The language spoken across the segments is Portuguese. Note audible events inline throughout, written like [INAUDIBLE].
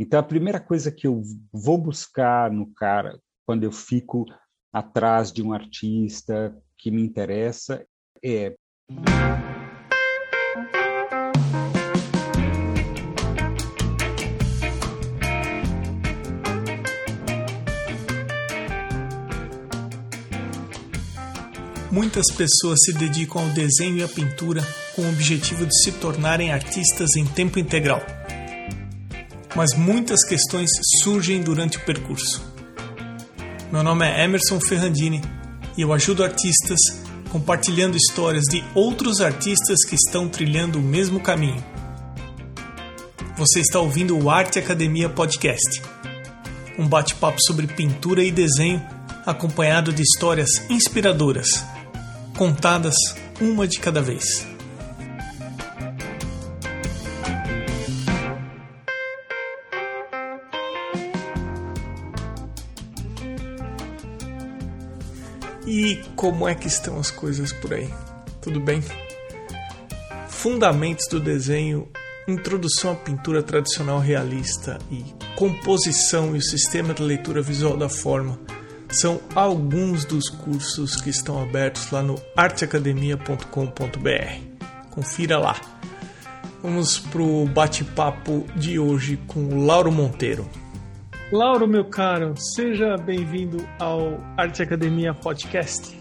Então, a primeira coisa que eu vou buscar no cara, quando eu fico atrás de um artista que me interessa, é. Muitas pessoas se dedicam ao desenho e à pintura com o objetivo de se tornarem artistas em tempo integral. Mas muitas questões surgem durante o percurso. Meu nome é Emerson Ferrandini e eu ajudo artistas compartilhando histórias de outros artistas que estão trilhando o mesmo caminho. Você está ouvindo o Arte Academia Podcast, um bate-papo sobre pintura e desenho acompanhado de histórias inspiradoras contadas uma de cada vez. Como é que estão as coisas por aí? Tudo bem? Fundamentos do desenho, introdução à pintura tradicional realista e composição e o sistema de leitura visual da forma são alguns dos cursos que estão abertos lá no arteacademia.com.br. Confira lá. Vamos pro bate-papo de hoje com o Lauro Monteiro. Lauro, meu caro, seja bem-vindo ao Arte Academia Podcast.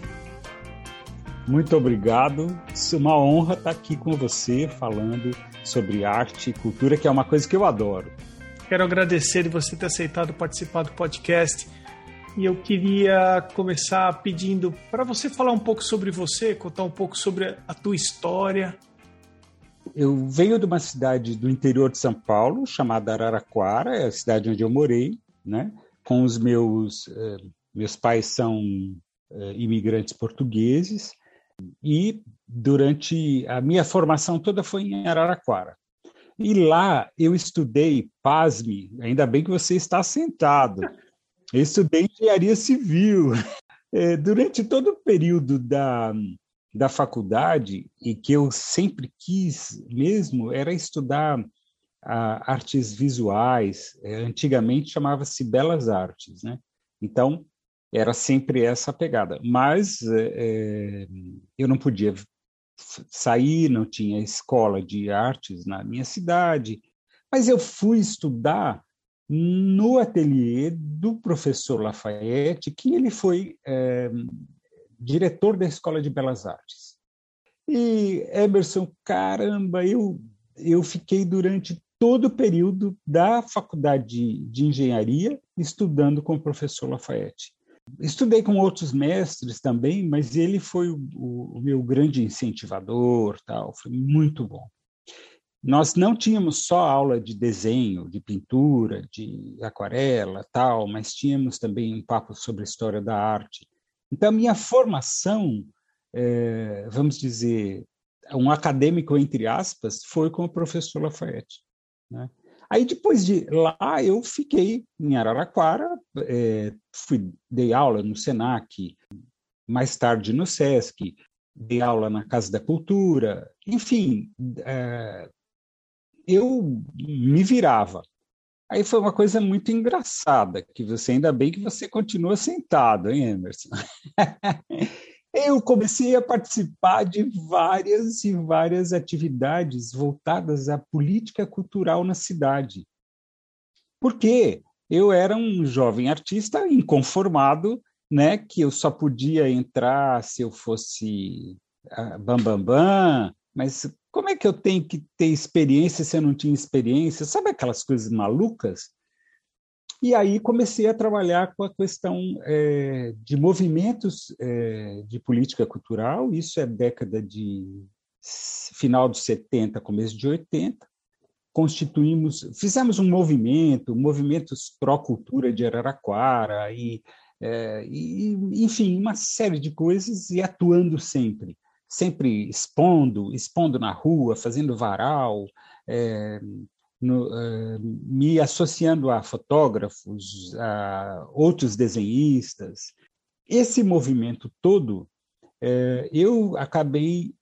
Muito obrigado. É uma honra estar aqui com você falando sobre arte e cultura, que é uma coisa que eu adoro. Quero agradecer de você ter aceitado participar do podcast e eu queria começar pedindo para você falar um pouco sobre você, contar um pouco sobre a tua história. Eu venho de uma cidade do interior de São Paulo, chamada Araraquara, é a cidade onde eu morei, né? Com os meus eh, meus pais são eh, imigrantes portugueses e durante a minha formação toda foi em Araraquara. E lá eu estudei, pasme, ainda bem que você está sentado. Eu estudei engenharia civil. [LAUGHS] É, durante todo o período da, da faculdade, e que eu sempre quis mesmo, era estudar a, artes visuais. É, antigamente chamava-se Belas Artes, né? Então, era sempre essa pegada. Mas é, eu não podia sair, não tinha escola de artes na minha cidade. Mas eu fui estudar no ateliê do professor Lafayette, que ele foi é, diretor da Escola de Belas Artes. E Emerson, caramba, eu, eu fiquei durante todo o período da faculdade de, de engenharia estudando com o professor Lafayette. Estudei com outros mestres também, mas ele foi o, o, meu grande incentivador, tal, foi muito bom. Nós não tínhamos só aula de desenho, de pintura, de aquarela, tal, mas tínhamos também um papo sobre a história da arte. Então, minha formação, é, vamos dizer, um acadêmico, entre aspas, foi com o professor Lafayette. Né? Aí, depois de lá, eu fiquei em Araraquara, é, fui, dei aula no SENAC, mais tarde no SESC, dei aula na Casa da Cultura, enfim, é, eu me virava. Aí foi uma coisa muito engraçada, que você ainda bem que você continua sentado, hein, Emerson? [LAUGHS] eu comecei a participar de várias e várias atividades voltadas à política cultural na cidade. Porque eu era um jovem artista inconformado, né, que eu só podia entrar se eu fosse bambambam, uh, bam, bam, mas como é que eu tenho que ter experiência se eu não tinha experiência? Sabe aquelas coisas malucas? E aí comecei a trabalhar com a questão é, de movimentos é, de política cultural, isso é década de final dos 70, começo de 80. Constituímos, fizemos um movimento, movimentos pró-cultura de Araraquara, e, é, e, enfim, uma série de coisas, e atuando sempre sempre expondo, expondo na rua, fazendo varal, no, é, me associando a fotógrafos, a outros desenhistas. Esse movimento todo, é, eu acabei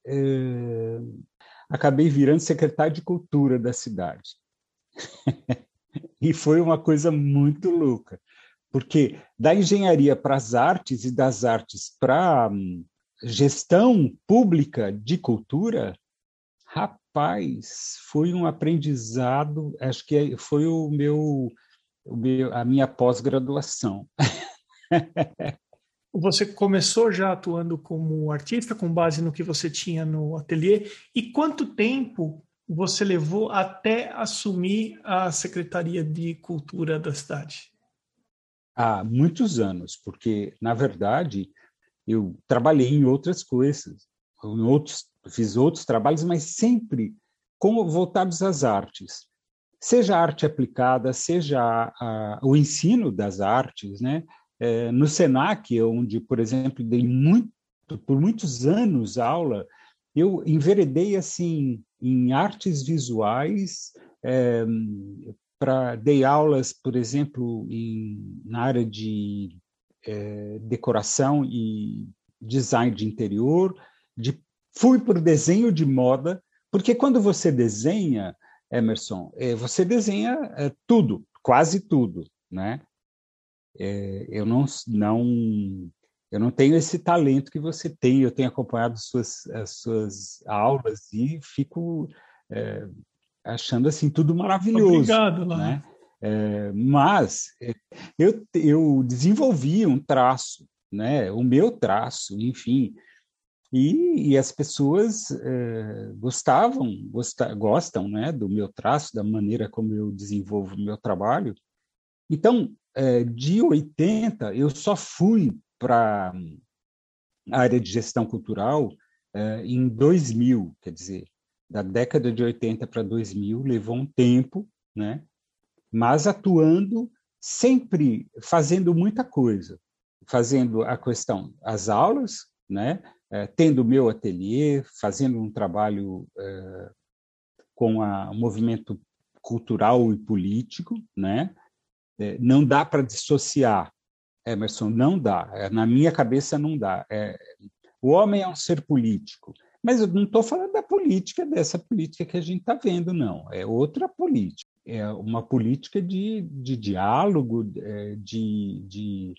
acabei virando secretário de cultura da cidade. [LAUGHS] E foi uma coisa muito louca, porque da engenharia para as artes e das artes para hum, gestão pública de cultura, rapaz, foi um aprendizado, acho que foi o meu, o meu a minha pós-graduação. [LAUGHS] Você começou já atuando como artista com base no que você tinha no ateliê e quanto tempo você levou até assumir a Secretaria de Cultura da cidade? Há muitos anos, porque na verdade eu trabalhei em outras coisas, outros, fiz outros trabalhos, mas sempre como voltados às artes, seja a arte aplicada, seja a, a, o ensino das artes, né? É, no Senac, onde, por exemplo, dei muito, por muitos anos aula, eu enveredei assim em artes visuais, é, para dei aulas, por exemplo, em, na área de é, decoração e design de interior, de, fui para o desenho de moda, porque quando você desenha, Emerson, é, você desenha é, tudo, quase tudo, né? É, eu não, não eu não tenho esse talento que você tem. Eu tenho acompanhado suas, as suas aulas e fico é, achando assim tudo maravilhoso. Obrigado, lá. né? É, mas eu, eu desenvolvi um traço, né? O meu traço, enfim. E, e as pessoas é, gostavam, gosta, gostam, né, do meu traço, da maneira como eu desenvolvo o meu trabalho. Então, é, de 80, eu só fui para a área de gestão cultural uh, em 2000, quer dizer, da década de 80 para 2000, levou um tempo, né? mas atuando sempre fazendo muita coisa, fazendo a questão, as aulas, né? Uh, tendo meu ateliê, fazendo um trabalho uh, com o movimento cultural e político, né? não dá para dissociar Emerson, não dá. É, na minha cabeça, não dá. É, o homem é um ser político. Mas eu não estou falando da política, dessa política que a gente está vendo, não. É outra política. É uma política de, de diálogo, é, de, de,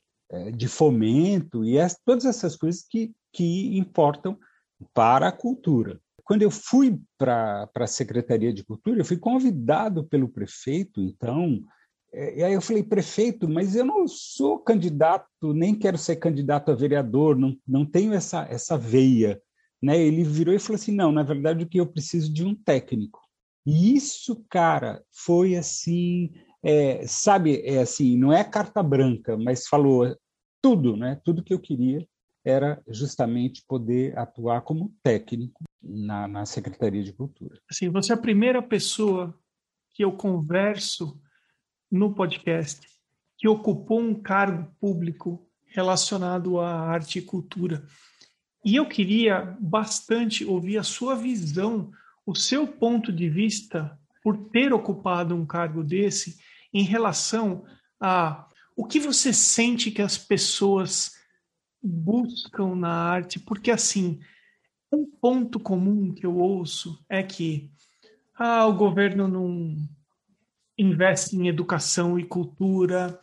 de fomento, e as, todas essas coisas que, que importam para a cultura. Quando eu fui para a Secretaria de Cultura, eu fui convidado pelo prefeito, então, é, e aí eu falei, prefeito, mas eu não sou candidato, nem quero ser candidato a vereador, não, não tenho essa, essa veia. Né? Ele virou e falou assim: não, na verdade, o que eu preciso de um técnico. E isso, cara, foi assim, é, sabe, é assim, não é carta branca, mas falou tudo, né? Tudo que eu queria era justamente poder atuar como técnico na, na Secretaria de Cultura. Assim, você é a primeira pessoa que eu converso no podcast que ocupou um cargo público relacionado à arte e cultura. E eu queria bastante ouvir a sua visão, o seu ponto de vista por ter ocupado um cargo desse em relação a o que você sente que as pessoas buscam na arte, porque assim, um ponto comum que eu ouço é que ah, o governo não investe em educação e cultura.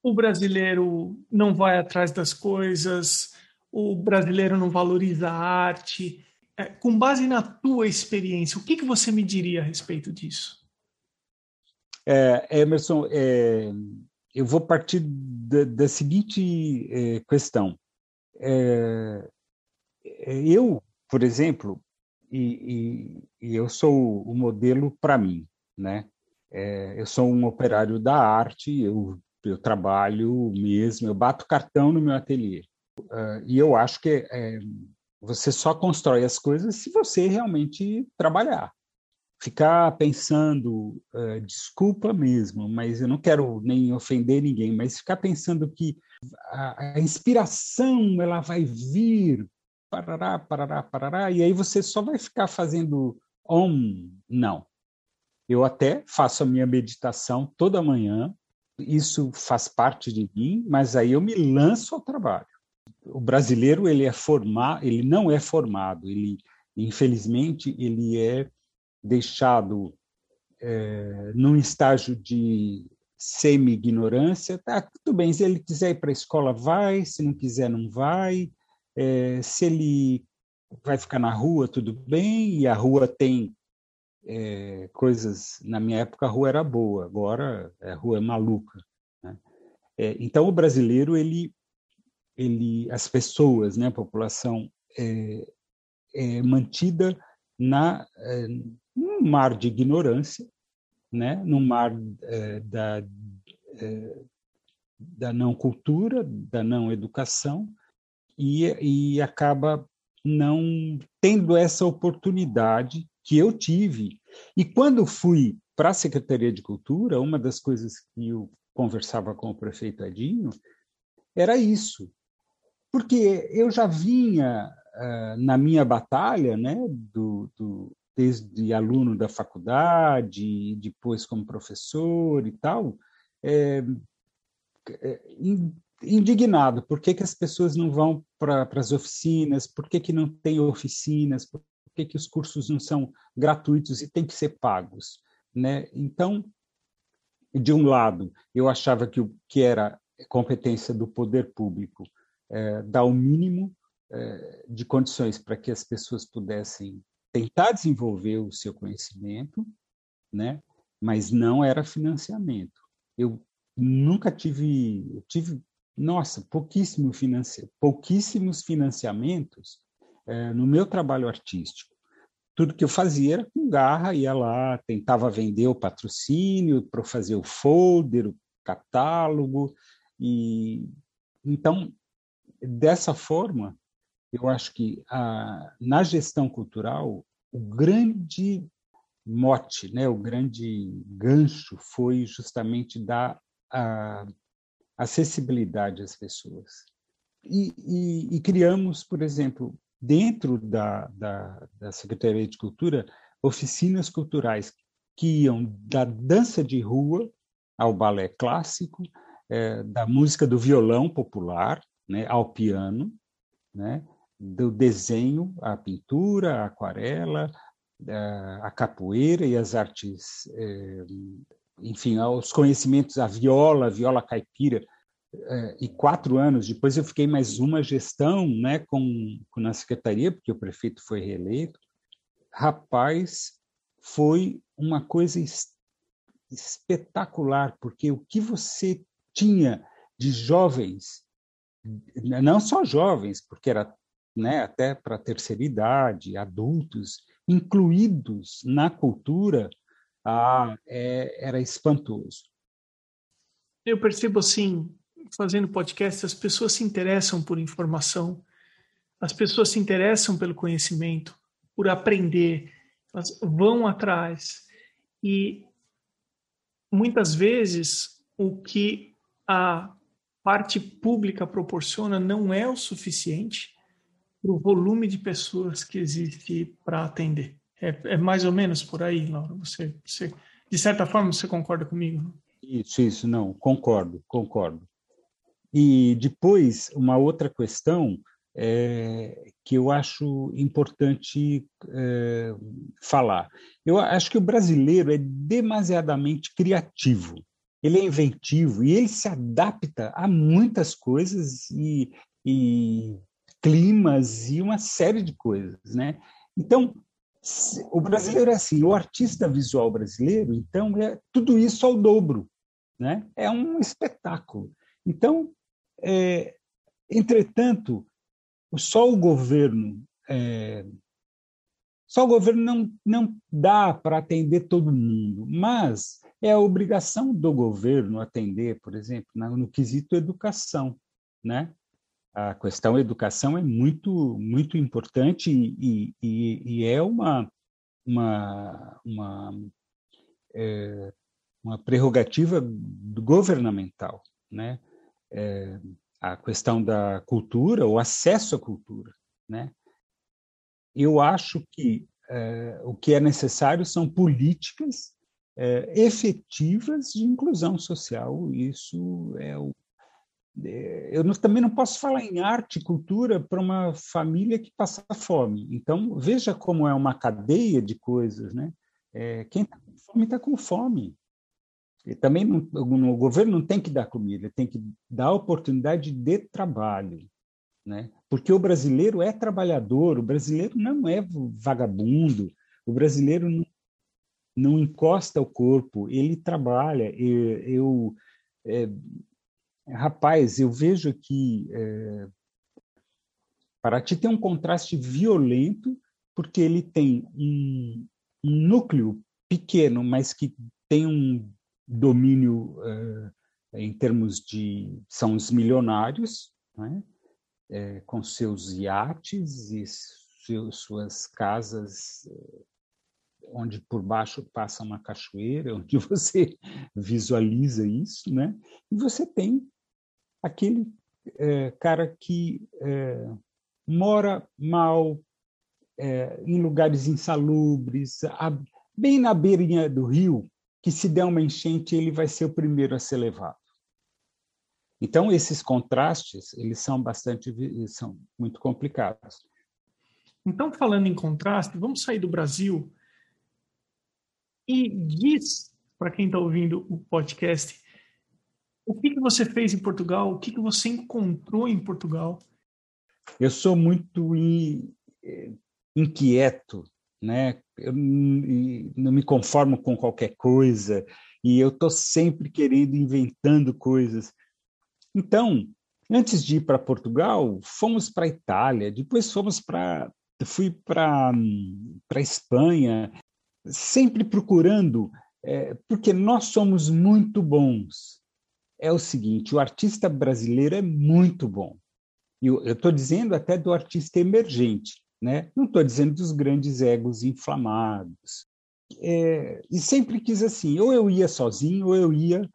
O brasileiro não vai atrás das coisas, o brasileiro não valoriza a arte. É, com base na tua experiência, o que, que você me diria a respeito disso? É, Emerson, é, eu vou partir da, da seguinte é, questão. É, é, eu, por exemplo, e, e, e eu sou o modelo para mim né? É, eu sou um operário da arte, eu, eu trabalho mesmo, eu bato cartão no meu ateliê. Uh, e eu acho que é, você só constrói as coisas se você realmente trabalhar. Ficar pensando, uh, desculpa mesmo, mas eu não quero nem ofender ninguém, mas ficar pensando que a, a inspiração ela vai vir, parará, parará, parará, e aí você só vai ficar fazendo om, não. Eu até faço a minha meditação toda manhã, isso faz parte de mim, mas aí eu me lanço ao trabalho. O brasileiro ele é formado, ele não é formado, ele infelizmente ele é deixado é, num estágio de semi-ignorância, tá, tudo bem, se ele quiser ir para a escola, vai, se não quiser, não vai, é, se ele vai ficar na rua, tudo bem, e a rua tem é, coisas, na minha época a rua era boa, agora a rua é maluca. Né? É, então o brasileiro, ele, ele, as pessoas, né, a população é, é mantida na, é, mar de ignorância, né, no mar é, da, é, da não cultura, da não educação, e, e acaba não tendo essa oportunidade que eu tive. E quando fui para a Secretaria de Cultura, uma das coisas que eu conversava com o prefeito Adinho era isso. Porque eu já vinha uh, na minha batalha, né, do, do, desde aluno da faculdade, depois como professor e tal, é, é, indignado. Por que, que as pessoas não vão para as oficinas? Por que, que não tem oficinas? Por que, que os cursos não são gratuitos e têm que ser pagos? Né? Então, de um lado, eu achava que o que era competência do poder público é, dar o mínimo é, de condições para que as pessoas pudessem tentar desenvolver o seu conhecimento, né? mas não era financiamento. Eu nunca tive, eu tive nossa, pouquíssimo financi... pouquíssimos financiamentos é, no meu trabalho artístico. Tudo que eu fazia era com garra, ia lá, tentava vender o patrocínio para fazer o folder, o catálogo. E então, dessa forma, eu acho que a, na gestão cultural, o grande mote, né, o grande gancho foi justamente dar a, acessibilidade às pessoas. E, e, e criamos, por exemplo, dentro da, da, da, Secretaria de Cultura, oficinas culturais que iam da dança de rua ao balé clássico, é, da música do violão popular né, ao piano, né, do desenho à pintura, à aquarela, a capoeira e as artes é, enfim, aos conhecimentos, a viola, a viola caipira, eh, e quatro anos depois eu fiquei mais uma gestão né, com, com na secretaria, porque o prefeito foi reeleito. Rapaz, foi uma coisa espetacular, porque o que você tinha de jovens, não só jovens, porque era né, até para a terceira idade, adultos, incluídos na cultura, ah, é, era espantoso. Eu percebo assim, fazendo podcast, as pessoas se interessam por informação, as pessoas se interessam pelo conhecimento, por aprender, elas vão atrás. E muitas vezes o que a parte pública proporciona não é o suficiente para o volume de pessoas que existe para atender. É, é, mais ou menos por aí, Laura. Você, você, de certa forma, você concorda comigo? Isso, isso, não, concordo, concordo. E depois, uma outra questão é, que eu acho importante é, falar. Eu acho que o brasileiro é demasiadamente criativo, ele é inventivo e ele se adapta a muitas coisas e, e climas e uma série de coisas, né? Então, o brasileiro é assim, o artista visual brasileiro, então, é tudo isso ao dobro. Né? É um espetáculo. Então, é, entretanto, só o governo é, só o governo não, não dá para atender todo mundo, mas é a obrigação do governo atender, por exemplo, no, quesito educação, né? A questão educação é muito muito importante e, e, e é uma uma uma, é, uma prerrogativa governamental, né? É, a questão da cultura, o acesso à cultura, né? Eu acho que é, o que é necessário são políticas é, efetivas de inclusão social. Isso é o eu não, também não posso falar em arte e cultura para uma família que passa fome. Então, veja como é uma cadeia de coisas. Né? É, quem está com está com fome. E também não, o governo não tem que dar comida, tem que dar oportunidade de trabalho, né? Porque o brasileiro é trabalhador, o brasileiro não é vagabundo, o brasileiro não, não encosta o corpo, ele trabalha. Eu, eu é, rapaz, eu vejo que é, Paraty tem um contraste violento porque ele tem um, um núcleo pequeno, mas que tem um domínio uh, em termos de são os milionários, né? é, com seus iates e seus, suas casas onde por baixo passa uma cachoeira, [LAUGHS] onde você visualiza isso, né? E você tem aquele é, cara que é, mora mal, é, em lugares insalubres, a, bem na beirinha do rio, que se der uma enchente ele vai ser o primeiro a ser levado. Então esses contrastes eles são bastante são muito complicados. Então falando em contraste, vamos sair do Brasil e diz para quem está ouvindo o podcast o que, que você fez em Portugal, o que, que você encontrou em Portugal. Eu sou muito inquieto né? Eu não me conformo com qualquer coisa e eu estou sempre querendo, inventando coisas. Então, antes de ir para Portugal, fomos para Itália, depois fomos para fui para para Espanha, sempre procurando, é, porque nós somos muito bons. É o seguinte, o artista brasileiro é muito bom. E eu estou dizendo até do artista emergente. Né? Não estou dizendo dos grandes egos inflamados. É, e sempre quis assim, ou eu ia sozinho, ou eu ia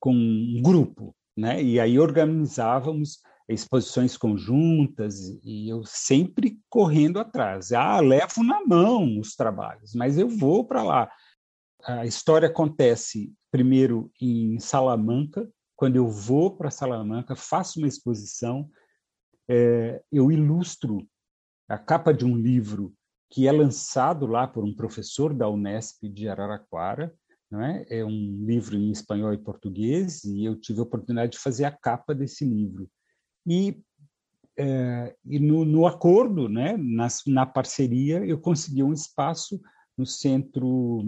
com um grupo, né? E aí organizávamos exposições conjuntas e eu sempre correndo atrás. Ah, levo na mão os trabalhos, mas eu vou para lá. A história acontece primeiro em Salamanca. Quando eu vou para Salamanca, faço uma exposição, é, eu ilustro a capa de um livro que é lançado lá por um professor da Unesp de Araraquara, é? é um livro em espanhol e português, e eu tive a oportunidade de fazer a capa desse livro. E, é, e no, no, acordo, né, na parceria, eu consegui um espaço no Centro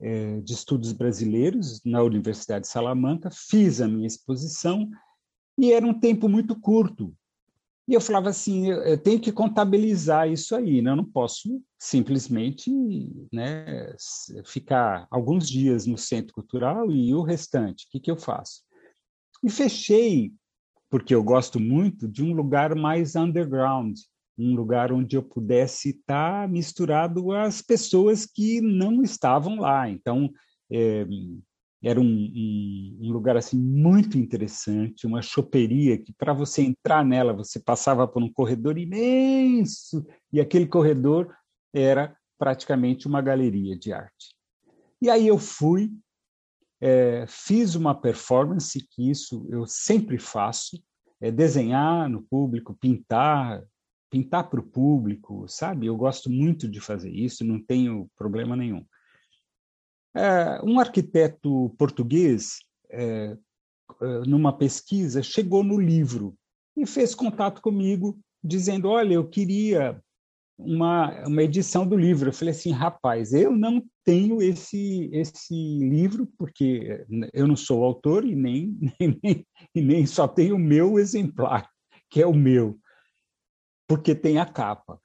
é, de Estudos Brasileiros, na Universidade de Salamanca, fiz a minha exposição, e era um tempo muito curto, e eu falava assim, eu tenho que contabilizar isso aí, né? eu não posso simplesmente né, ficar alguns dias no centro cultural e o restante, o que, que eu faço? E fechei, porque eu gosto muito de um lugar mais underground, um lugar onde eu pudesse estar misturado às pessoas que não estavam lá. Então, é, era um, um, um, lugar assim muito interessante, uma choperia que para você entrar nela você passava por um corredor imenso e aquele corredor era praticamente uma galeria de arte. E aí eu fui, é, fiz uma performance que isso eu sempre faço, é desenhar no público, pintar, pintar para o público, sabe? Eu gosto muito de fazer isso, não tenho problema nenhum. É, um arquiteto português, é, é, numa pesquisa, chegou no livro e fez contato comigo, dizendo: Olha, eu queria uma, uma edição do livro. Eu falei assim: rapaz, eu não tenho esse, esse livro, porque eu não sou autor e nem, [LAUGHS] nem, e nem só tenho o meu exemplar, que é o meu, porque tem a capa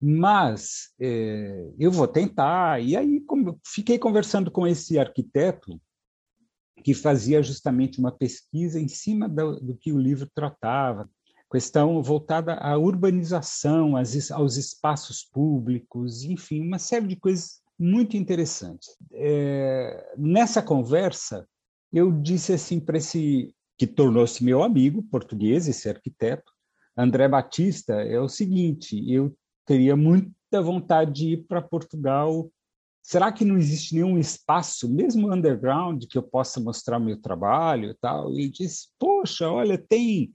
mas é, eu vou tentar. E aí fiquei conversando com esse arquiteto que fazia justamente uma pesquisa em cima do, do que o livro tratava, questão voltada à urbanização, às, aos espaços públicos, enfim, uma série de coisas muito interessantes. É, nessa conversa, eu disse assim para esse que tornou-se meu amigo português, esse arquiteto, André Batista, é o seguinte: eu teria muita vontade de ir para Portugal. Será que não existe nenhum espaço, mesmo underground, que eu possa mostrar meu trabalho e tal? E disse: Poxa, olha, tem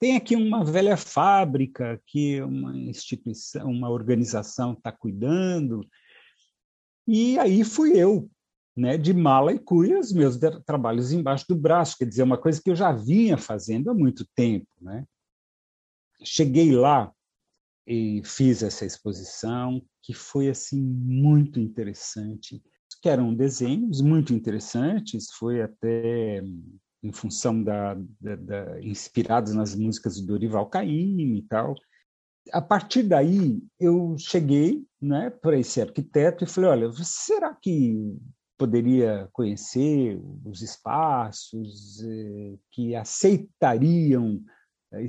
tem aqui uma velha fábrica que uma instituição, uma organização está cuidando. E aí fui eu, né, de mala e cuia os meus trabalhos embaixo do braço, quer dizer, uma coisa que eu já vinha fazendo há muito tempo. Né? Cheguei lá e fiz essa exposição, que foi assim muito interessante, que eram desenhos muito interessantes, foi até em função da, da, da inspirados nas músicas do Dorival Caymmi e tal. A partir daí, eu cheguei né, para esse arquiteto e falei: olha, será que poderia conhecer os espaços eh, que aceitariam eh,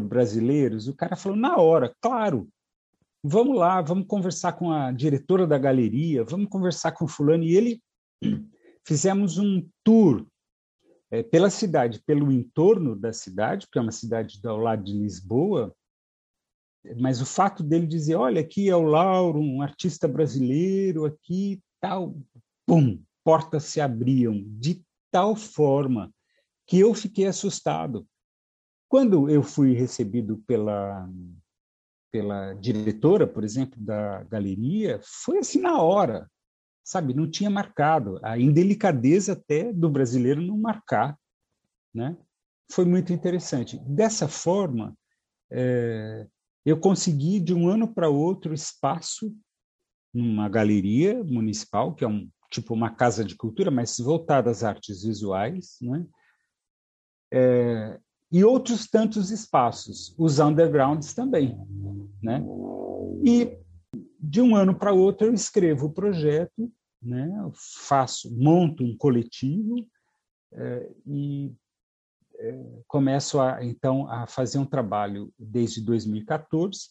brasileiros? O cara falou: na hora, claro, vamos lá, vamos conversar com a diretora da galeria, vamos conversar com fulano. E ele [CLEARS THROAT] fizemos um tour é, pela cidade, pelo entorno da cidade, porque é uma cidade ao lado de Lisboa, mas o fato dele dizer, olha, aqui é o Lauro, um artista brasileiro, aqui tal, pum, portas se abriam de tal forma que eu fiquei assustado. Quando eu fui recebido pela pela diretora, por exemplo, da galeria, foi assim na hora sabe, não tinha marcado. A indelicadeza até do brasileiro não marcar, né? Foi muito interessante. Dessa forma, é, eu consegui de um ano para outro espaço numa galeria municipal, que é um tipo uma casa de cultura, mas voltada às artes visuais, né? É, e outros tantos espaços, os undergrounds também, né? E de um ano para outro eu escrevo o projeto, né? faço, monto um coletivo é, e é, começo a, então a fazer um trabalho desde 2014,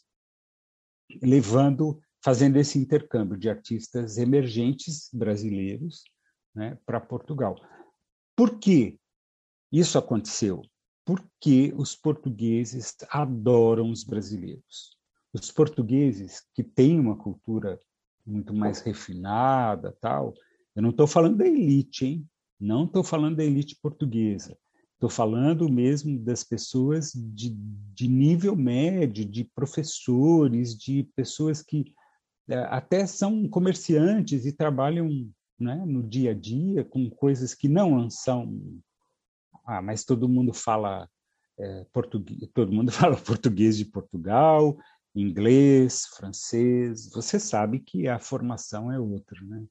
levando, fazendo esse intercâmbio de artistas emergentes brasileiros né, para Portugal. Por que isso aconteceu? Porque os portugueses adoram os brasileiros os portugueses que têm uma cultura muito mais refinada, tal. Eu não estou falando da elite, hein? Não estou falando da elite portuguesa. Estou falando mesmo das pessoas de, de nível médio, de professores, de pessoas que é, até são comerciantes e trabalham né, no dia a dia com coisas que não são. Ah, mas todo mundo fala é, português, todo mundo [LAUGHS] fala português de Portugal, inglês, francês, você sabe que a formação é outra, né?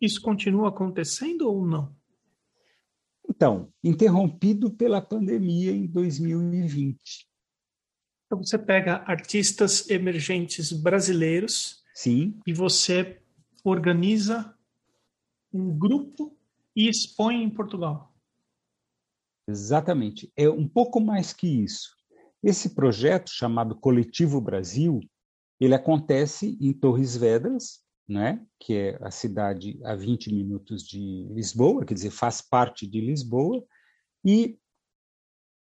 Isso continua acontecendo ou não? Então, interrompido pela pandemia em 2020. Então você pega artistas emergentes brasileiros Sim. e você organiza um grupo e expõe em Portugal. Exatamente. É um pouco mais que isso. Esse projeto, chamado Coletivo Brasil, ele acontece em Torres Vedras, né, que é a cidade a 20 minutos de Lisboa, quer dizer, faz parte de Lisboa, e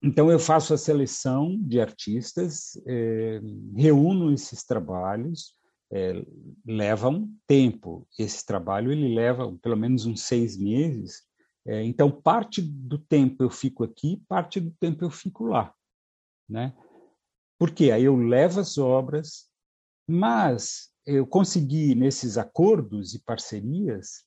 então eu faço a seleção de artistas, é, reúno esses trabalhos, é, leva um tempo. Esse trabalho ele leva pelo menos uns seis meses. É, então parte do tempo eu fico aqui, parte do tempo eu fico lá né? Porque aí eu levo as obras, mas eu consegui nesses acordos e parcerias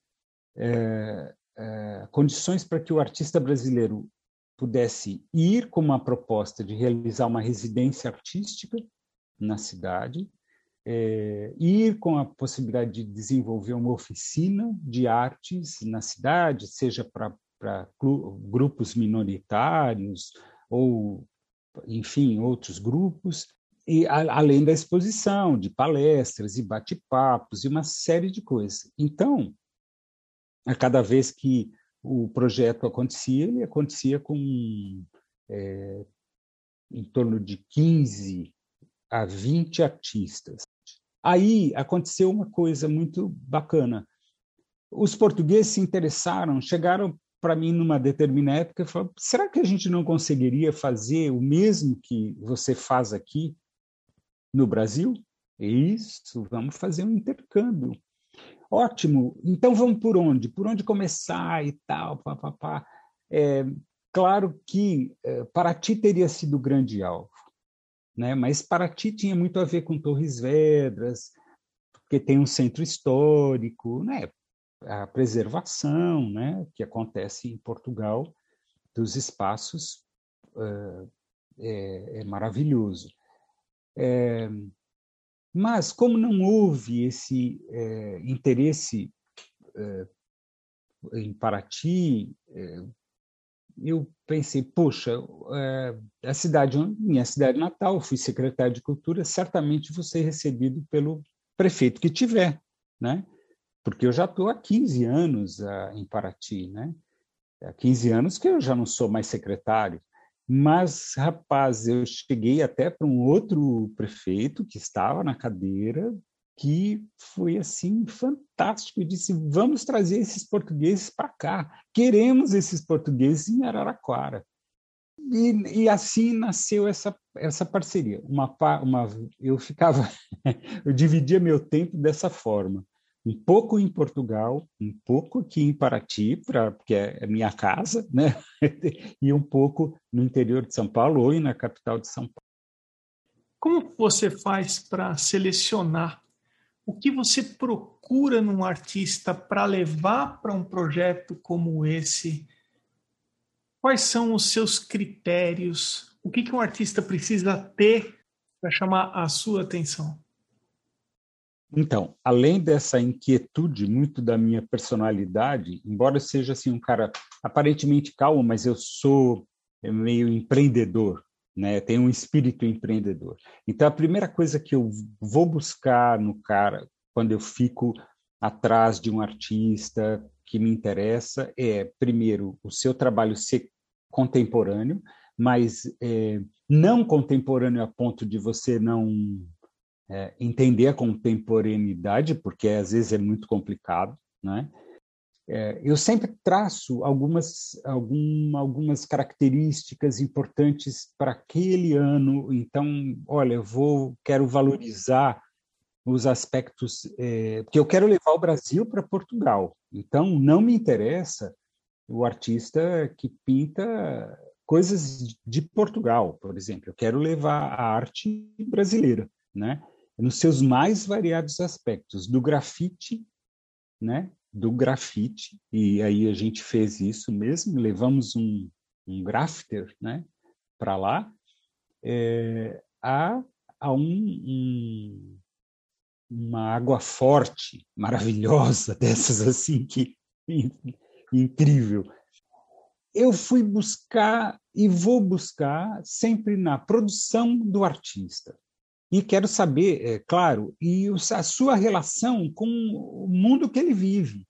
é, é, condições para que o artista brasileiro pudesse ir com uma proposta de realizar uma residência artística na cidade, é, ir com a possibilidade de desenvolver uma oficina de artes na cidade, seja para grupos minoritários ou enfim, outros grupos, e a, além da exposição, de palestras e bate-papos e uma série de coisas. Então, a cada vez que o projeto acontecia, ele acontecia com é, em torno de 15 a 20 artistas. Aí aconteceu uma coisa muito bacana. Os portugueses se interessaram, chegaram para mim, numa determinada época, falou: será que a gente não conseguiria fazer o mesmo que você faz aqui no Brasil? Isso, vamos fazer um intercâmbio. Ótimo, então vamos por onde? Por onde começar e tal, papapá. É, claro que é, Paraty teria sido grande alvo, né? mas Paraty tinha muito a ver com Torres Vedras, porque tem um centro histórico, né? a preservação, né, que acontece em Portugal dos espaços uh, é, é, maravilhoso. É, mas como não houve esse é, interesse em Paraty, é, eu pensei, poxa, a cidade, minha cidade natal, fui secretário de cultura, certamente vou ser recebido pelo prefeito que tiver, né? Porque eu já estou há 15 anos uh, em Paraty, né? Há 15 anos que eu já não sou mais secretário. Mas, rapaz, eu cheguei até para um outro prefeito que estava na cadeira, que foi assim fantástico. e disse: vamos trazer esses portugueses para cá. Queremos esses portugueses em Araraquara. E, e assim nasceu essa essa parceria. Uma, uma eu ficava, [LAUGHS] eu dividia meu tempo dessa forma um pouco em Portugal, um pouco aqui em Paraty, pra, porque é, é minha casa, né? [LAUGHS] e um pouco no interior de São Paulo ou na capital de São Paulo. Como você faz para selecionar o que você procura num artista para levar para um projeto como esse? Quais são os seus critérios? O que, que um artista precisa ter para chamar a sua atenção? Então, além dessa inquietude muito da minha personalidade, embora eu seja assim um cara aparentemente calmo, mas eu sou meio empreendedor, né? Tenho um espírito empreendedor. Então, a primeira coisa que eu vou buscar no cara quando eu fico atrás de um artista que me interessa é primeiro o seu trabalho ser contemporâneo, mas é, não contemporâneo a ponto de você não é, entender a contemporaneidade, porque às vezes é muito complicado, né? É, eu sempre traço algumas, algum, algumas características importantes para aquele ano. Então, olha, eu vou quero valorizar os aspectos, é, porque eu quero levar o Brasil para Portugal. Então, não me interessa o artista que pinta coisas de Portugal, por exemplo. Eu quero levar a arte brasileira, né? nos seus mais variados aspectos, do grafite, né? Do grafite, e aí a gente fez isso mesmo, levamos um, um grafiter né? para lá, é, a, a um, um, uma água forte, maravilhosa, [LAUGHS] dessas assim, que incrível. Eu fui buscar e vou buscar sempre na produção do artista. E quero saber, é, claro, e a sua relação com o mundo que ele vive.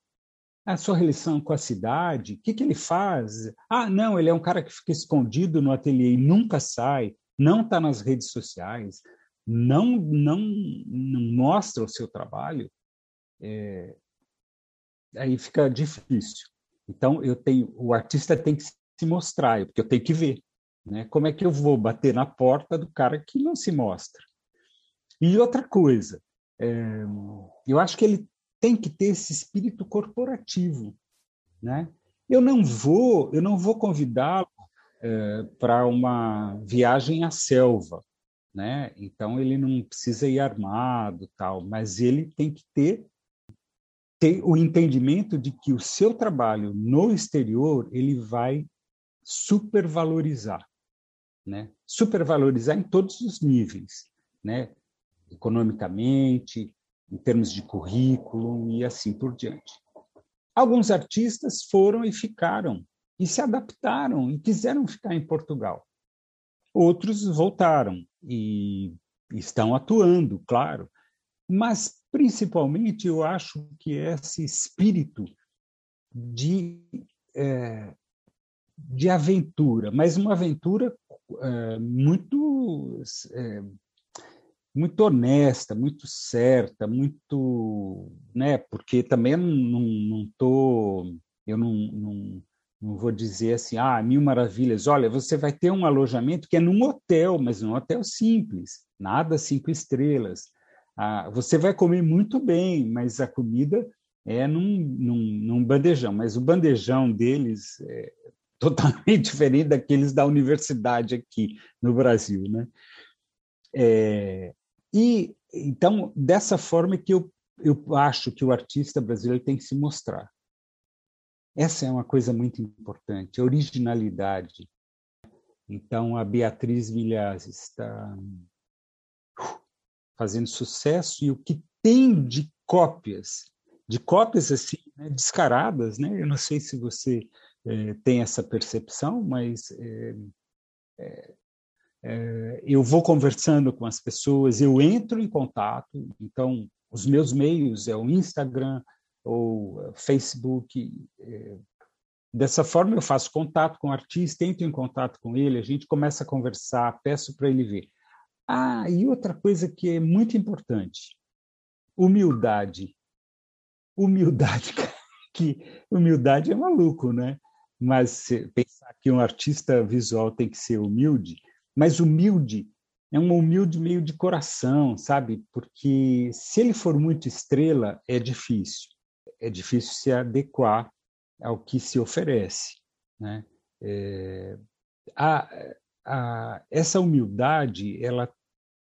A sua relação com a cidade, o que, que ele faz? Ah, não, ele é um cara que fica escondido no ateliê e nunca sai, não está nas redes sociais, não, não, não mostra o seu trabalho. É, aí fica difícil. Então, eu tenho, o artista tem que se mostrar, porque eu tenho que ver. Né? Como é que eu vou bater na porta do cara que não se mostra? E outra coisa, é, eu acho que ele tem que ter esse espírito corporativo, né? Eu não vou, eu não vou convidá-lo é, para uma viagem à selva, né? Então ele não precisa ir armado, tal, mas ele tem que ter ter o entendimento de que o seu trabalho no exterior ele vai supervalorizar, né? Supervalorizar em todos os níveis, né? Economicamente, em termos de currículo e assim por diante. Alguns artistas foram e ficaram, e se adaptaram e quiseram ficar em Portugal. Outros voltaram e estão atuando, claro, mas principalmente eu acho que esse espírito de, é, de aventura, mas uma aventura é, muito é, muito honesta, muito certa, muito, né? Porque também não, não tô, eu não, não, não vou dizer assim, ah, mil maravilhas. Olha, você vai ter um alojamento que é num hotel, mas um hotel simples, nada cinco estrelas. Ah, você vai comer muito bem, mas a comida é num, num, num bandejão. Mas o bandejão deles é [LAUGHS] totalmente diferente daqueles da universidade aqui no Brasil, né? É, e então dessa forma que eu eu acho que o artista brasileiro tem que se mostrar. Essa é uma coisa muito importante, originalidade. Então, a Beatriz Milhaz está fazendo sucesso e o que tem de cópias, de cópias assim, né, descaradas, né? Eu não sei se você é, tem essa percepção, mas é, é, é, eu vou conversando com as pessoas, eu entro em contato, então os meus meios é o Instagram ou é, Facebook. É, dessa forma eu faço contato com o artista, entro em contato com ele, a gente começa a conversar, peço para ele ver. Ah, e outra coisa que é muito importante, humildade. Humildade, [LAUGHS] que humildade é maluco, né? Mas pensar que um artista visual tem que ser humilde, mas humilde é um humilde meio de coração, sabe? Porque se ele for muito estrela, é difícil. É difícil se adequar ao que se oferece, né? É, a, a, essa humildade, ela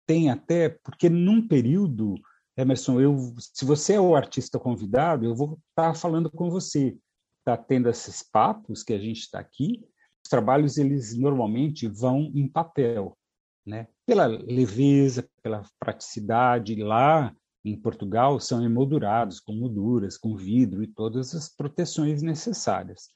tem até porque num período, Emerson, eu, se você é o artista convidado, eu vou estar falando com você, está tendo esses papos que a gente está aqui. Os trabalhos eles normalmente vão em papel, né? Pela leveza, pela praticidade, lá em Portugal são emoldurados com molduras, com vidro e todas as proteções necessárias.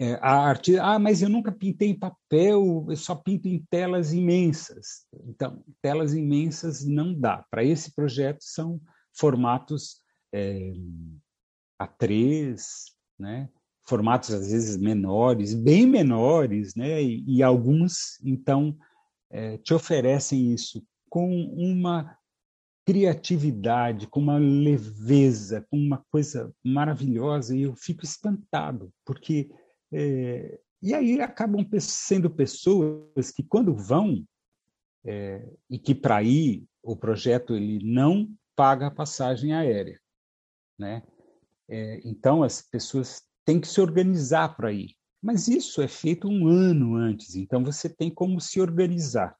É, a arte, ah, mas eu nunca pintei em papel, eu só pinto em telas imensas. Então, telas imensas não dá. Para esse projeto são formatos é, A3, né? Formatos às vezes menores, bem menores, né? e, e alguns, então, é, te oferecem isso com uma criatividade, com uma leveza, com uma coisa maravilhosa, e eu fico espantado, porque. É, e aí acabam sendo pessoas que, quando vão, é, e que para ir o projeto ele não paga a passagem aérea. Né? É, então, as pessoas têm que se organizar para ir. Mas isso é feito um ano antes, então você tem como se organizar.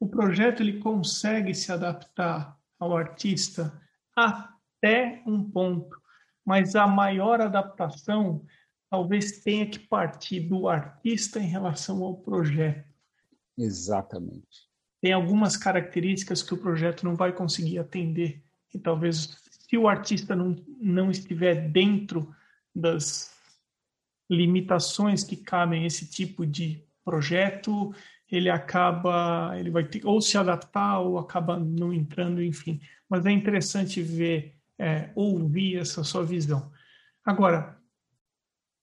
O projeto ele consegue se adaptar ao artista até um ponto, mas a maior adaptação talvez tenha que partir do artista em relação ao projeto. Exatamente. Tem algumas características que o projeto não vai conseguir atender e talvez se o artista não, não estiver dentro das limitações que cabem a esse tipo de projeto, ele acaba, ele vai ter ou se adaptar ou acaba não entrando, enfim. Mas é interessante ver, é, ouvir essa sua visão. Agora,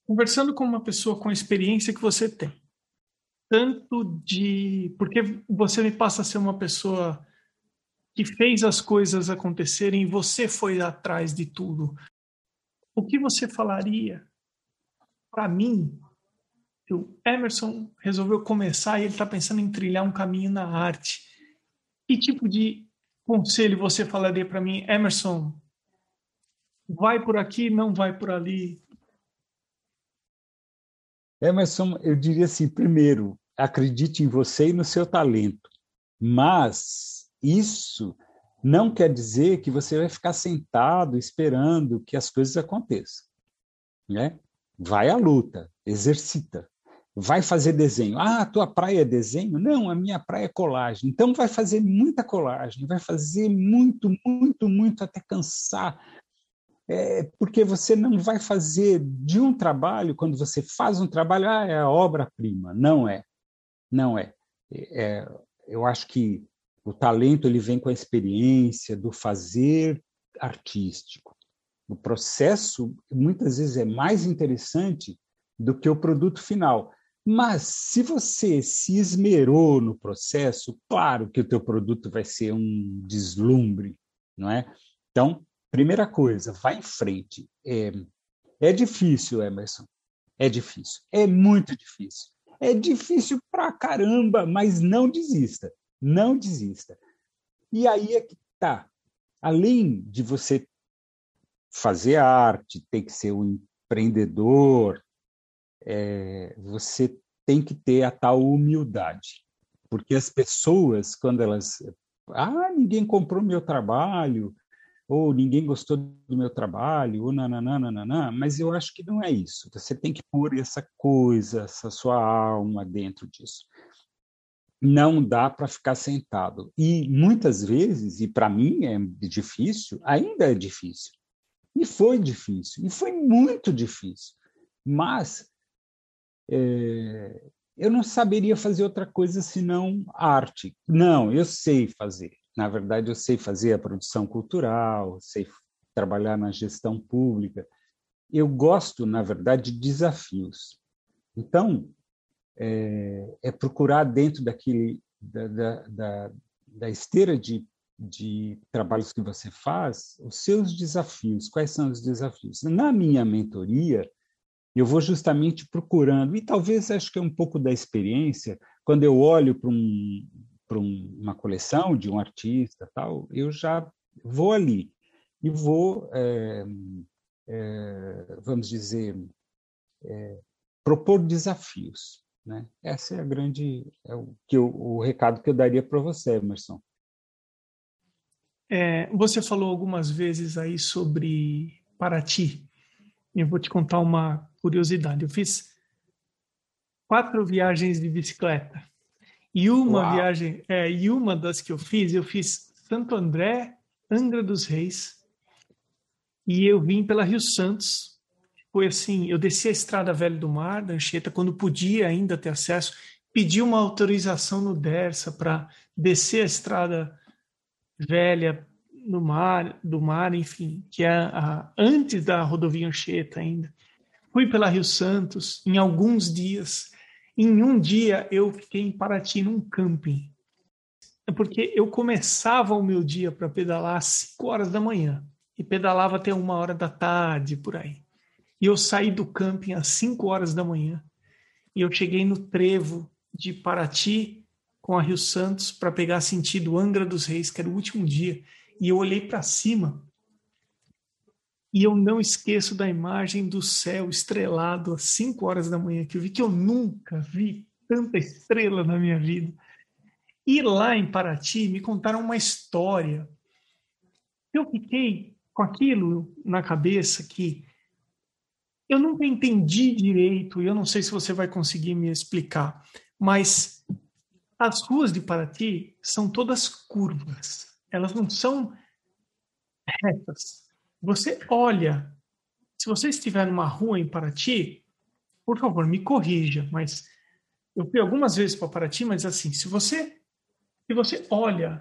conversando com uma pessoa com a experiência que você tem, tanto de. Porque você me passa a ser uma pessoa que fez as coisas acontecerem você foi atrás de tudo. O que você falaria para mim, o Emerson resolveu começar e ele está pensando em trilhar um caminho na arte. Que tipo de conselho você falaria para mim, Emerson? Vai por aqui, não vai por ali? Emerson, eu diria assim: primeiro, acredite em você e no seu talento, mas isso não quer dizer que você vai ficar sentado esperando que as coisas aconteçam. Né? Vai à luta, exercita. Vai fazer desenho. Ah, a tua praia é desenho? Não, a minha praia é colagem. Então vai fazer muita colagem, vai fazer muito, muito, muito até cansar. É, porque você não vai fazer de um trabalho, quando você faz um trabalho, ah, é a obra-prima. Não é. Não é. é. Eu acho que o talento ele vem com a experiência do fazer artístico. O processo muitas vezes é mais interessante do que o produto final. Mas se você se esmerou no processo, claro que o teu produto vai ser um deslumbre, não é? Então, primeira coisa, vá em frente. É, é difícil, Emerson. É difícil. É muito difícil. É difícil pra caramba, mas não desista. Não desista. E aí é que tá. Além de você fazer arte, tem que ser um empreendedor, é, você tem que ter a tal humildade. Porque as pessoas, quando elas. Ah, ninguém comprou meu trabalho. ou ninguém gostou do meu trabalho, ou nananana, mas eu acho que não é isso. Você tem que pôr essa coisa, essa sua alma dentro disso. Não dá para ficar sentado. E muitas vezes, e para mim é difícil, ainda é difícil. E foi difícil, e foi muito difícil. Mas é, eu não saberia fazer outra coisa senão arte. Não, eu sei fazer. Na verdade, eu sei fazer a produção cultural, sei trabalhar na gestão pública. Eu gosto, na verdade, de desafios. Então, é, é procurar dentro daquele da, da, da, da esteira de, de trabalhos que você faz os seus desafios. Quais são os desafios? Na minha mentoria, eu vou justamente procurando, e talvez acho que é um pouco da experiência, quando eu olho para um, para um, uma coleção de um artista, tal, eu já vou ali e vou, é, é, vamos dizer, é, propor desafios. Né? Essa é a grande, é o, que eu, o recado que eu daria para você, Emerson. É, você falou algumas vezes aí sobre Paraty. Eu vou te contar uma curiosidade. Eu fiz quatro viagens de bicicleta e uma Uau. viagem, é, e uma das que eu fiz, eu fiz Santo André, Angra dos Reis, e eu vim pela Rio Santos. Foi assim, eu desci a Estrada Velha do Mar, da Anchieta, quando podia ainda ter acesso, pedi uma autorização no Dersa para descer a Estrada Velha no mar, do mar, enfim, que é a, antes da rodovia Anchieta ainda. Fui pela Rio Santos em alguns dias em um dia eu fiquei em Paraty num camping. É porque eu começava o meu dia para pedalar às 5 horas da manhã e pedalava até uma hora da tarde por aí. E eu saí do camping às 5 horas da manhã e eu cheguei no trevo de Paraty com a Rio Santos para pegar sentido Angra dos Reis, que era o último dia. E eu olhei para cima e eu não esqueço da imagem do céu estrelado às 5 horas da manhã, que eu vi que eu nunca vi tanta estrela na minha vida. E lá em Paraty me contaram uma história. Eu fiquei com aquilo na cabeça que eu nunca entendi direito, e eu não sei se você vai conseguir me explicar, mas as ruas de Paraty são todas curvas. Elas não são retas você olha, se você estiver numa rua em Paraty, por favor, me corrija, mas eu fui algumas vezes para Paraty, mas assim, se você se você olha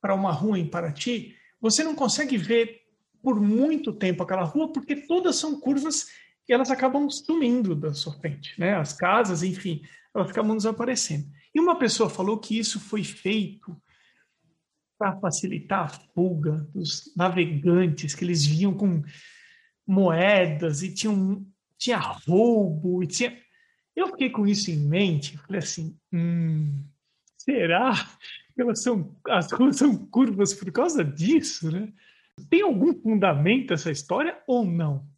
para uma rua em Paraty, você não consegue ver por muito tempo aquela rua, porque todas são curvas e elas acabam sumindo da frente, né? As casas, enfim, elas acabam desaparecendo. E uma pessoa falou que isso foi feito para facilitar a fuga dos navegantes, que eles vinham com moedas e tinham, tinha roubo e tinha. Eu fiquei com isso em mente, falei assim, hum, será que elas são, as ruas são curvas por causa disso, né? Tem algum fundamento essa história ou não?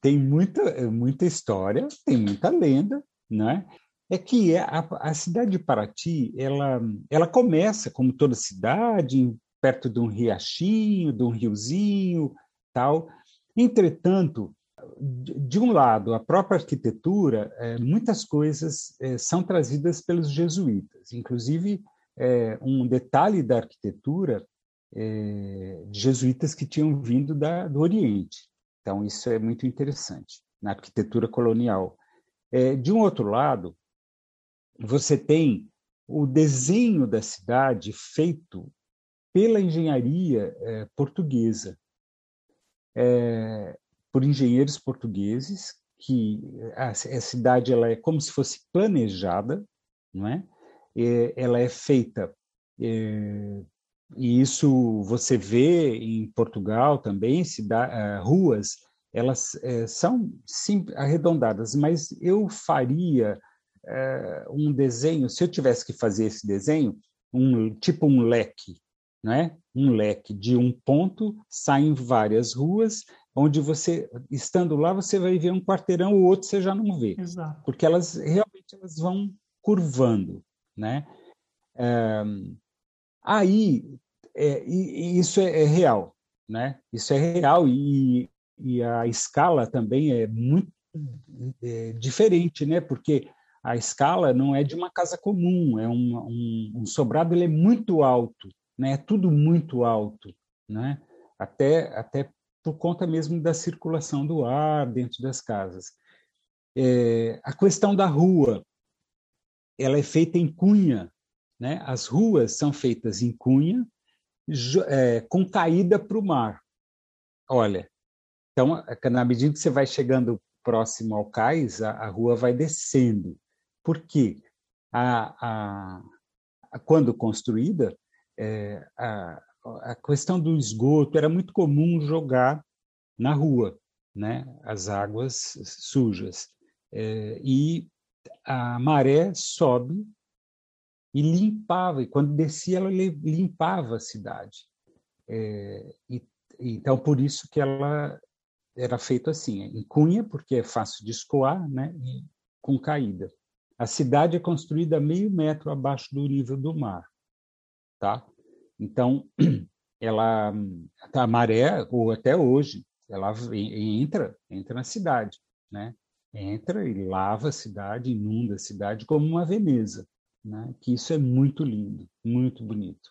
Tem muita, muita história, tem muita lenda, né? é que é a, a, cidade de Paraty ela, ela começa, como toda cidade, perto de um riachinho, de um riozinho, tal. Entretanto, de, um lado, a própria arquitetura, é, muitas coisas é, são trazidas pelos jesuítas. Inclusive, um detalhe da arquitetura de jesuítas que tinham vindo da, do Oriente. Então, isso é muito interessante na arquitetura colonial. É, de um outro lado, você tem o desenho da cidade feito pela engenharia é, portuguesa, é, por engenheiros portugueses, que a, a, cidade ela é como se fosse planejada, não é? é ela é feita é, e isso você vê em Portugal também, cidade, uh, ruas, elas uh, são sim, arredondadas, mas eu faria é, um desenho, se eu tivesse que fazer esse desenho, um tipo um leque, né? Um leque de um ponto, saem várias ruas, onde você, estando lá, você vai ver um quarteirão, o outro você já não vê. Exato. Porque elas realmente elas vão curvando, né? É, aí, é, isso é, é real. né? Isso é real e, e a escala também é muito é, diferente, né? Porque a escala não é de uma casa comum, é um, um, sobrado ele é muito alto, né? É tudo muito alto, né? Até até por conta mesmo da circulação do ar dentro das casas. É, a questão da rua, ela é feita em cunha, né? As ruas são feitas em cunha, é, com caída para o mar. Olha, então na medida que você vai chegando próximo ao cais, a, a rua vai descendo. Por quê? A, a, a quando construída, é, a, a questão do esgoto era muito comum jogar na rua, né? As águas sujas é, e a maré sobe e limpava e quando descia ela limpava a cidade. É, e, então por isso que ela era feito assim, em cunha porque é fácil de escoar, né? E com caída. A cidade é construída meio metro abaixo do nível do mar, tá? Então, [CLEARS THROAT] ela, a maré, ou até hoje, ela entra, entra na cidade, né? Entra e lava a cidade, inunda a cidade como uma Veneza, né? Que isso é muito lindo, muito bonito.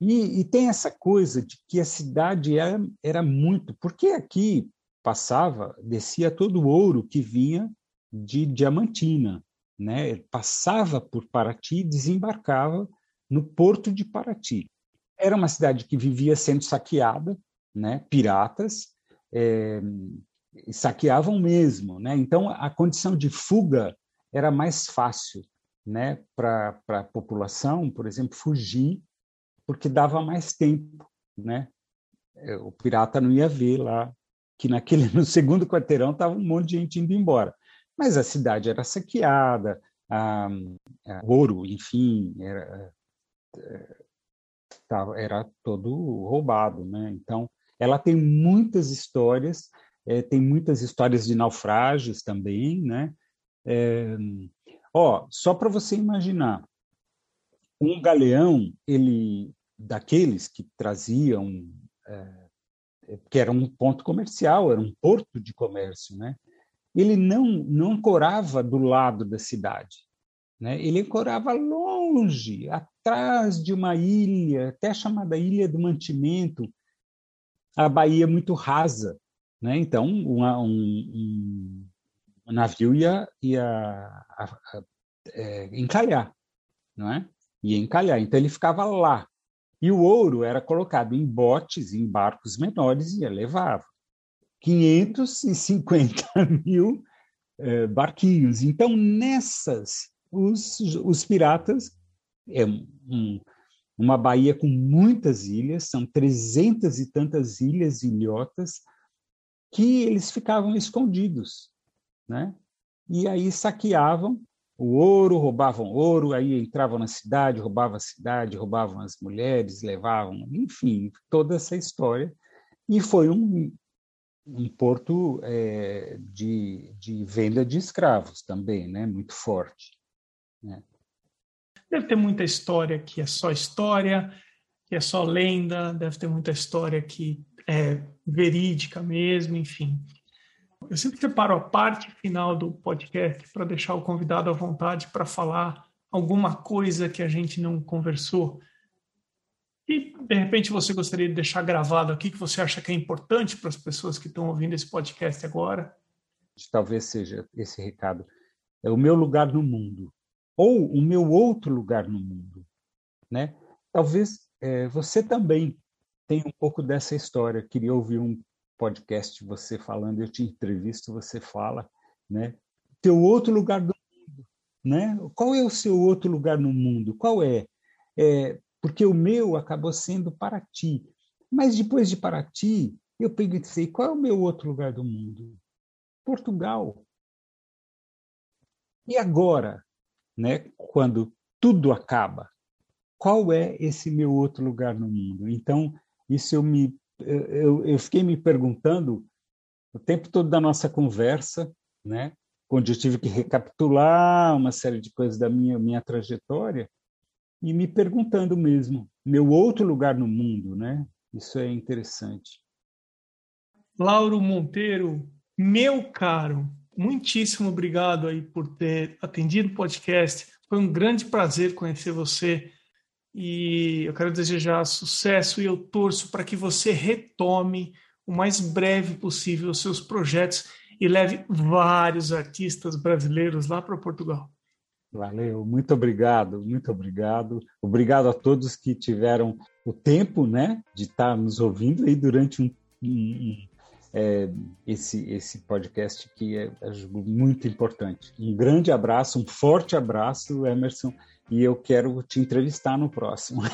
E, e tem essa coisa de que a cidade era, era muito, porque aqui passava, descia todo o ouro que vinha de Diamantina, né? passava por Paraty e desembarcava no porto de Paraty. Era uma cidade que vivia sendo saqueada, né? piratas, é, saqueavam mesmo. Né? Então, a condição de fuga era mais fácil né? para a população, por exemplo, fugir, porque dava mais tempo. Né? É, o pirata não ia ver lá que naquele [LAUGHS] no segundo quarteirão estava um monte de gente indo embora mas a cidade era saqueada, a, a ouro, enfim, era, era todo roubado, né? Então, ela tem muitas histórias, é, tem muitas histórias de naufrágios também, né? É, ó, só para você imaginar, um galeão, ele daqueles que traziam, é, que era um ponto comercial, era um porto de comércio, né? ele não, não ancorava do lado da cidade. Né? Ele ancorava longe, atrás de uma ilha, até chamada Ilha do Mantimento, a baía muito rasa. Né? Então, uma, um, um, navio ia, ia a, a, é, encalhar, não é? ia encalhar. Então, ele ficava lá. E o ouro era colocado em botes, em barcos menores, e levava. 550 [LAUGHS] mil eh, barquinhos. Então, nessas, os, os piratas, é um, uma baía com muitas ilhas, são trezentas e tantas ilhas, ilhotas, que eles ficavam escondidos, né? E aí saqueavam o ouro, roubavam ouro, aí entravam na cidade, roubavam a cidade, roubavam as mulheres, levavam, enfim, toda essa história. E foi um, um porto é, de, de venda de escravos também, né? muito forte. Né? Deve ter muita história que é só história, que é só lenda, deve ter muita história que é verídica mesmo, enfim. Eu sempre separo a parte final do podcast para deixar o convidado à vontade para falar alguma coisa que a gente não conversou e, de repente, você gostaria de deixar gravado aqui que você acha que é importante para as pessoas que estão ouvindo esse podcast agora? Talvez seja esse recado. É o meu lugar no mundo. Ou o meu outro lugar no mundo. Né? Talvez é, você também tenha um pouco dessa história. Queria ouvir um podcast você falando, eu te entrevisto, você fala, né? Teu outro lugar do mundo, né? Qual é o seu outro lugar no mundo? Qual é? é porque o meu acabou sendo Paraty. Mas depois de Paraty, eu pensei, qual é o meu outro lugar do mundo? Portugal. E agora, né, quando tudo acaba, qual é esse meu outro lugar no mundo? Então, isso eu me eu, eu fiquei me perguntando o tempo todo da nossa conversa, né, onde eu tive que recapitular uma série de coisas da minha minha trajetória, e me perguntando mesmo, meu outro lugar no mundo, né? Isso é interessante. Lauro Monteiro, meu caro, muitíssimo obrigado aí por ter atendido o podcast. Foi um grande prazer conhecer você e eu quero desejar sucesso e eu torço para que você retome o mais breve possível os seus projetos e leve vários artistas brasileiros lá para Portugal. Valeu, muito obrigado, muito obrigado. Obrigado a todos que tiveram o tempo, né, de estar nos ouvindo aí durante um, um, é, esse esse podcast que é, é muito importante. Um grande abraço, um forte abraço, Emerson, e eu quero te entrevistar no próximo. [LAUGHS]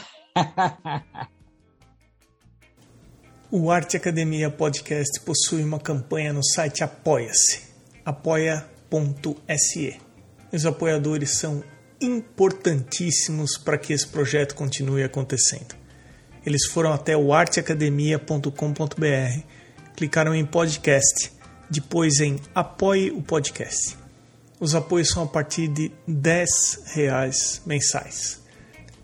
O Arte Academia Podcast possui uma campanha no site Apoia-se, apoia.se. Os apoiadores são importantíssimos para que esse projeto continue acontecendo. Eles foram até o arteacademia.com.br, clicaram em podcast, depois em apoie o podcast. Os apoios são a partir de R$ reais mensais.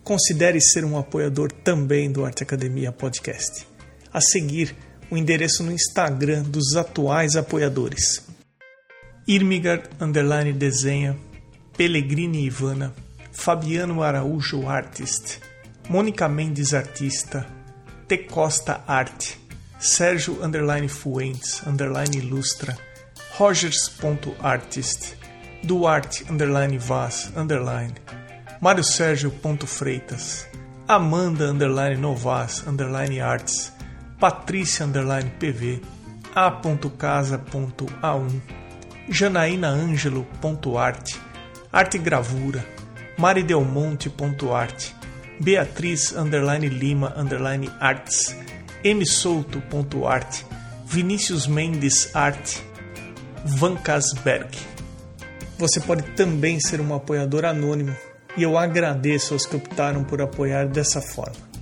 Considere ser um apoiador também do Arte Academia Podcast a seguir o endereço no Instagram dos atuais apoiadores. Irmigard Underline Desenha, Pellegrini Ivana, Fabiano Araújo Artist, Mônica Mendes Artista, T Costa Arte, Sérgio Underline Fuentes Underline Ilustra, Rogers.artist, Duarte Underline Vaz Underline, Mário Sérgio Freitas, Amanda Underline Novas Underline Arts, Patrícia Underline PV, A.casa.a1, Janaína Ângelo.arte, Arte. Gravura, Maridelmonte.arte, Beatriz Underline Lima Underline Arts, M Souto.arte, Vinícius Mendes Arte, Van Casberg. Você pode também ser um apoiador anônimo e eu agradeço aos que optaram por apoiar dessa forma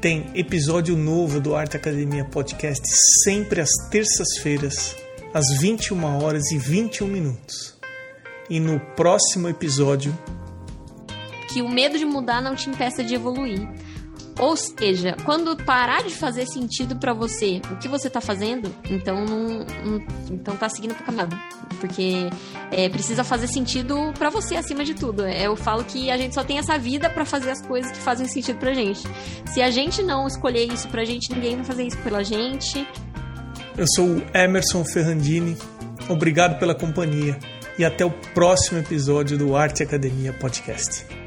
tem episódio novo do Arte Academia Podcast sempre às terças-feiras, às 21 horas e 21 minutos. E no próximo episódio. Que o medo de mudar não te impeça de evoluir. Ou seja, quando parar de fazer sentido para você o que você tá fazendo, então não, não então tá seguindo pro caminho. Porque é, precisa fazer sentido para você acima de tudo. É, eu falo que a gente só tem essa vida para fazer as coisas que fazem sentido pra gente. Se a gente não escolher isso pra gente, ninguém vai fazer isso pela gente. Eu sou o Emerson Ferrandini. Obrigado pela companhia e até o próximo episódio do Arte Academia Podcast.